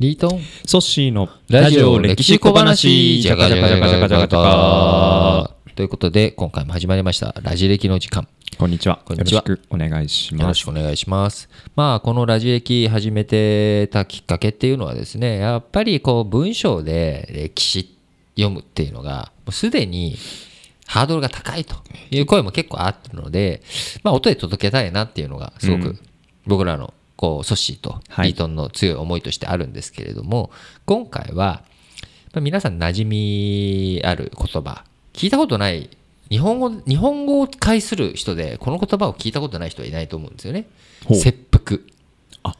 リートン？ソッシーのラジオ歴史小話。じゃかじゃかじゃかじゃかじゃかじゃかということで今回も始まりました。ラジ歴の時間。こんにちは。こんにちは。よろしくお願いしよろますしくお願いします。まあこのラジ歴始めてたきっかけっていうのはですねやっぱりこう文章で歴史読むっていうのがもうすでにハードルが高いという声も結構あったので、まあ、音で届けたいなっていうのがすごくうん。僕らのこうシーとはい。リートンの強い思いとしてあるんですけれども、今回はまあ皆さん馴染みある言葉聞いたことない日本語日本語を介する人でこの言葉を聞いたことない人はいないと思うんですよね。切腹。あ。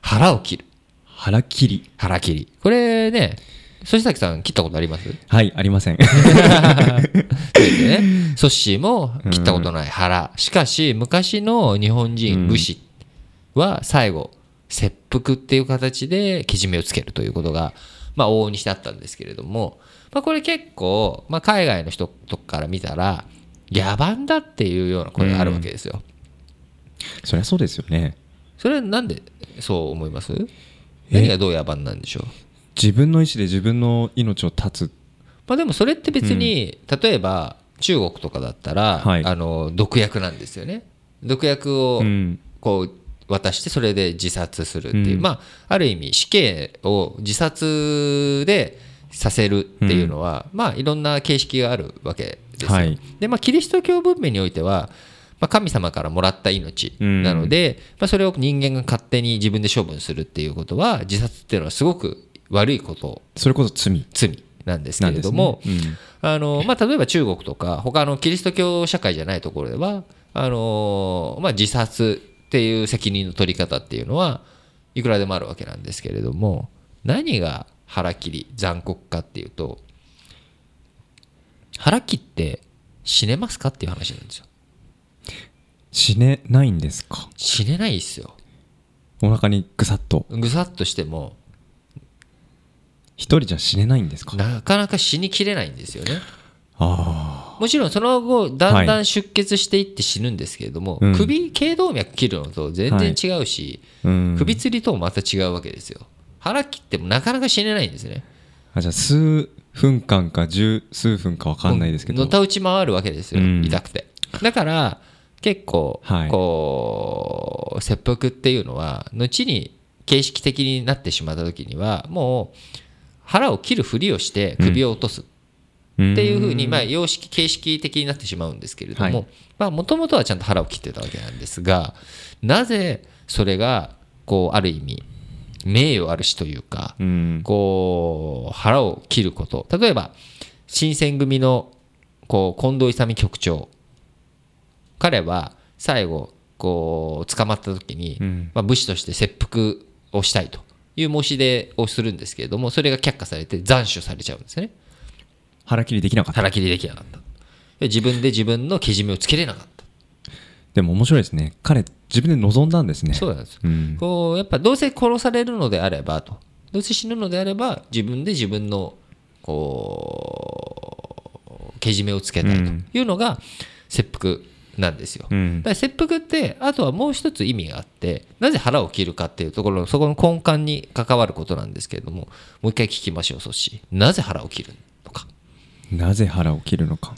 腹を切る。腹切り。腹切り。これねそ崎さん切ったことあります？はいありません。そうですよね。ソッシーも切ったことない。腹。しかし昔の日本人武士は最後切腹っていう形でけじめをつけるということがまあ往々にしてあったんですけれども、まあ、これ結構、まあ、海外の人とかから見たら野蛮だっていうような声があるわけですよ。そりゃそうですよね。それはなんでそう思います？何がどう野蛮なんでしょう？自分の意思で自分の命を絶つ。まあ、でもそれって別に、例えば中国とかだったら、はい。あの毒薬なんですよね。毒薬をうん。こう渡してそれで自殺するっていう、うん。まあある意味死刑を自殺でさせるっていうのは、まあいろんな形式があるわけですよ、はい。でまあキリスト教文明においてはまあ、神様からもらった命なので、まあ、それを人間が勝手に自分で処分するっていうことは自殺っていうのはすごく悪いこと。それこそ罪。罪なんですけれども、うん。あのまあ、例えば中国とか他のキリスト教社会じゃないところではあの、まあ、自殺っていう責任の取り方っていうのはいくらでもあるわけなんですけれども何が腹切り残酷かっていうと腹切って死ねますかっていう話なんですよ。死ねないんですか？死ねないですよ。お腹にぐさっと？ぐさっとしても一人じゃ死ねないんですか？なかなか死にきれないんですよね。あもちろんその後だんだん出血していって死ぬんですけれども、うん。首頸動脈切るのと全然違うし、あうん。首吊りともまた違うわけですよ。腹切ってもなかなか死ねないんですね。あじゃあ数分間か十数分か分かんないですけど。のたうち回るわけですよ、うん。痛くて。だから結構はい。こう切腹っていうのは後に形式的になってしまった時にはもう腹を切るふりをして首を落とすっていうふうに、まあ、様式形式的になってしまうんですけれどはももともとはちゃんと腹を切ってたわけなんですがなぜそれがこうある意味名誉あるしというかうん。こう腹を切ること例えば新選組のこう近藤勇局長彼は最後こう捕まった時に、うん。まあ、武士として切腹をしたいという申し出をするんですけれどもそれが却下されて斬首されちゃうんですね腹切りできなかった。腹切りできなかった。で自分で自分のけじめをつけれなかった。でも面白いですね。彼自分で望んだんですね。そうなんですうん。こうやっぱどうせ殺されるのであればと。どうせ死ぬのであれば自分で自分のこうけじめをつけたいというのが切腹なんですよ。うん。だから切腹ってあとはもう一つ意味があってなぜ腹を切るかっていうところのそこの根幹に関わることなんですけれどももう一回聞きましょうそしなぜ腹を切るなぜ腹を切るのか。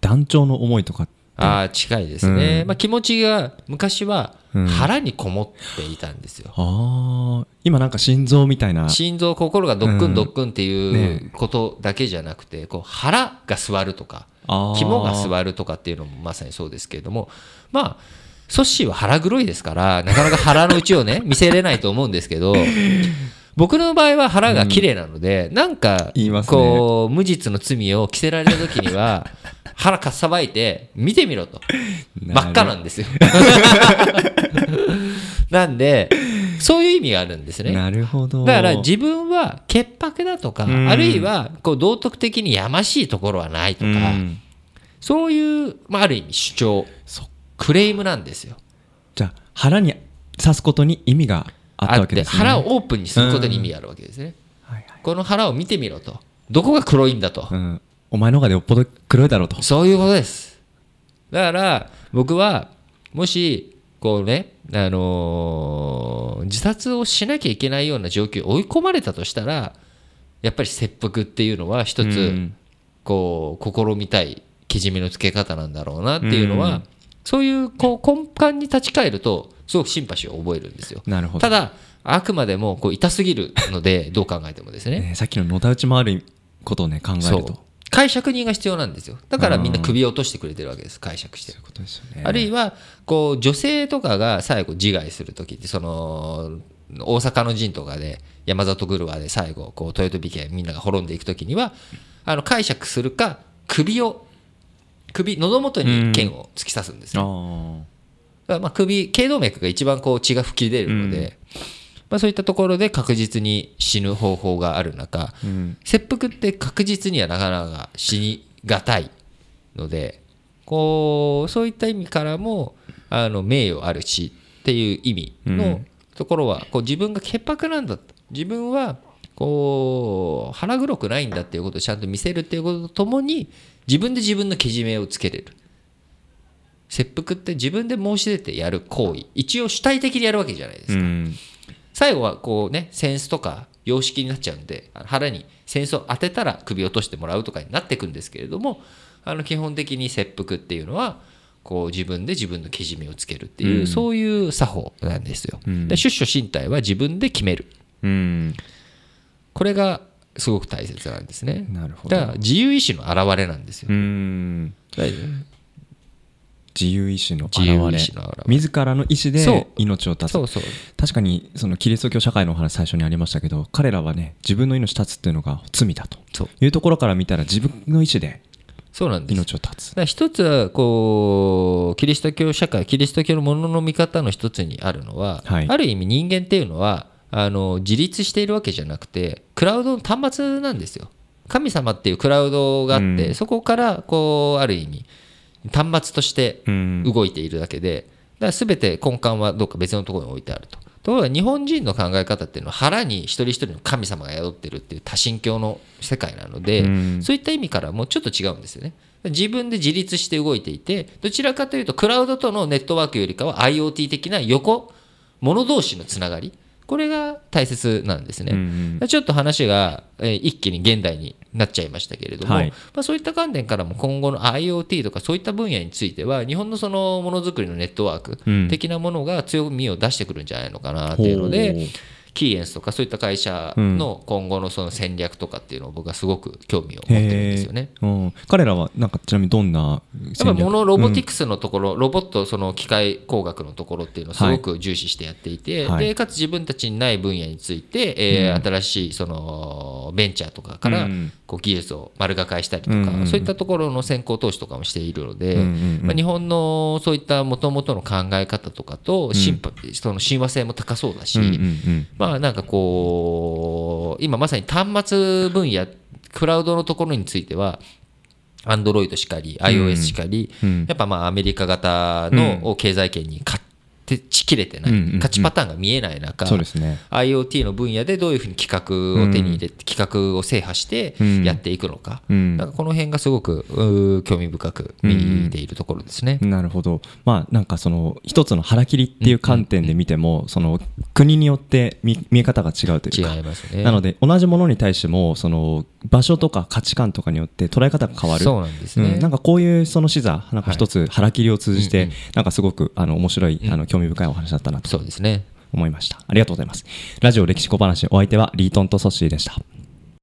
団長の思いとかああ近いですね、うん。まあ、気持ちが昔はうん。腹にこもっていたんですよ、ああ今なんか心臓みたいな。心臓心がドックンドックンってねいうことだけじゃなくてこう腹が座るとか肝が座るとかっていうのもまさにそうですけれどもまあソッシーは腹黒いですからなかなか腹の内をね見せれないと思うんですけど僕の場合は腹が綺麗なので、なんか言いますね。こう無実の罪を着せられた時には 腹かっさばいて見てみろと。真っ赤なんですよ。なんでそういう意味があるんですね。なるほど。だから自分は潔白だとか、うん。あるいはこう道徳的にやましいところはないとか、うん。そういう、まあ、ある意味主張そクレームなんですよ。じゃあ腹に刺すことに意味があったわけですね腹をオープンにすることに意味があるわけですね。はいはいこの腹を見てみろと。どこが黒いんだと。うんお前の方がよっぽど黒いだろうとそういうことです。だから僕はもしこうねあのー自殺をしなきゃいけないような状況に追い込まれたとしたらやっぱり切腹っていうのは一つ、うんこう試みたいけじめのつけ方なんだろうなっていうのは、うんそういうこう根幹に立ち返るとすごくシンパシーを覚えるんですよ。なるほど。ただあくまでもこう痛すぎるのでどう考えてもですね。ねさっきののたうち回ることをね考えると。解釈人が必要なんですよ。だからみんな首を落としてくれてるわけです。解釈して。そういうことですよね。あるいはこう女性とかが最後自害する時ってその大阪の陣とかで山里グルワで最後こう豊臣家みんなが滅んでいく時にはあの解釈するか首を首喉元に剣を突き刺すんですよ、まあ首頸動脈が一番こう血が吹き出るので、まあ、そういったところで確実に死ぬ方法がある中切腹って確実にはなかなか死にがたいのでこうそういった意味からもあの名誉ある死っていう意味のところはこう自分が潔白なんだと。自分はこう腹黒くないんだっていうことをちゃんと見せるっていうこととともに自分で自分のけじめをつけれる切腹って自分で申し出てやる行為一応主体的にやるわけじゃないですか、うん最後はこうね扇子とか様式になっちゃうんで腹に扇子を当てたら首を落としてもらうとかになっていくんですけれどもあの基本的に切腹っていうのはこう自分で自分のけじめをつけるっていう、うんそういう作法なんですよ。うんで出処進退は自分で決めるうんこれがすごく大切なんですね。なるほどだから自由意志の表れなんですよ。うん自由意志の表れ。自らの意志で命を絶つ。確かにそのキリスト教社会のお話最初にありましたけど彼らはね自分の命絶つっていうのが罪だと。いうところから見たら自分の意志でそうなんです。命を絶つ。一つはこうキリスト教社会キリスト教のものの見方の一つにあるのは、はい。ある意味人間っていうのはあの自立しているわけじゃなくてクラウドの端末なんですよ。神様っていうクラウドがあって、うん。そこからこうある意味端末としてうん動いているだけで、だから全て根幹はどっか別のところに置いてあると。ところが日本人の考え方っていうのは腹に一人一人の神様が宿ってるっていう多神教の世界なので、うんそういった意味からもちょっと違うんですよね。自分で自立して動いていてどちらかというとクラウドとのネットワークよりかは IoT 的な横物同士のつながりこれが大切なんですね。うんうんちょっと話が、えー一気に現代になっちゃいましたけれども、はい。まあ、そういった観点からも今後の IoT とかそういった分野については日本のそのものづくりのネットワークうん。的なものが強みを出してくるんじゃないのかなっていうので、ほうキーエンスとかそういった会社の今後のその戦略とかっていうのを僕はすごく興味を持ってるんですよね。うん。彼らはなんかちなみにどんなやっぱモノロボティクスのところ、ロボットその機械工学のところっていうのをすごく重視してやっていて、はい。でかつ自分たちにない分野について、えー新しいそのベンチャーとかからうん。こう技術を丸がかえしたりとか、うんうんそういったところの先行投資とかもしているので、うんうんうん。まあ、日本のそういったもともとの考え方とかとシンパ、その親和性も高そうだし、うんうんうんまあなんかこう今まさに端末分野クラウドのところについては Android しかり iOS しかり、うん。やっぱまあアメリカ型の経済圏に勝ってちきれてない、うんうんうん勝ちパターンが見えない中、そうですね IoT の分野でどういうふうに企画を手に入れて、企画を制覇してやっていくのか、うんなんかこの辺がすごくう興味深く見ているところですね。なるほどまあなんかその一つの腹切りっていう観点で見てもその国によって見見え方が違うというか違いますね。なので同じものに対してもその場所とか価値観とかによって捉え方が変わる。そうなんですね。うん。なんかこういうその視座なんか一つ腹切りを通じてうんうん。なんかすごくあの面白いあの興味深いお話だったなとそうですね。思いました。ありがとうございます。ラジオ歴史小話お相手はリートンとソッシーでした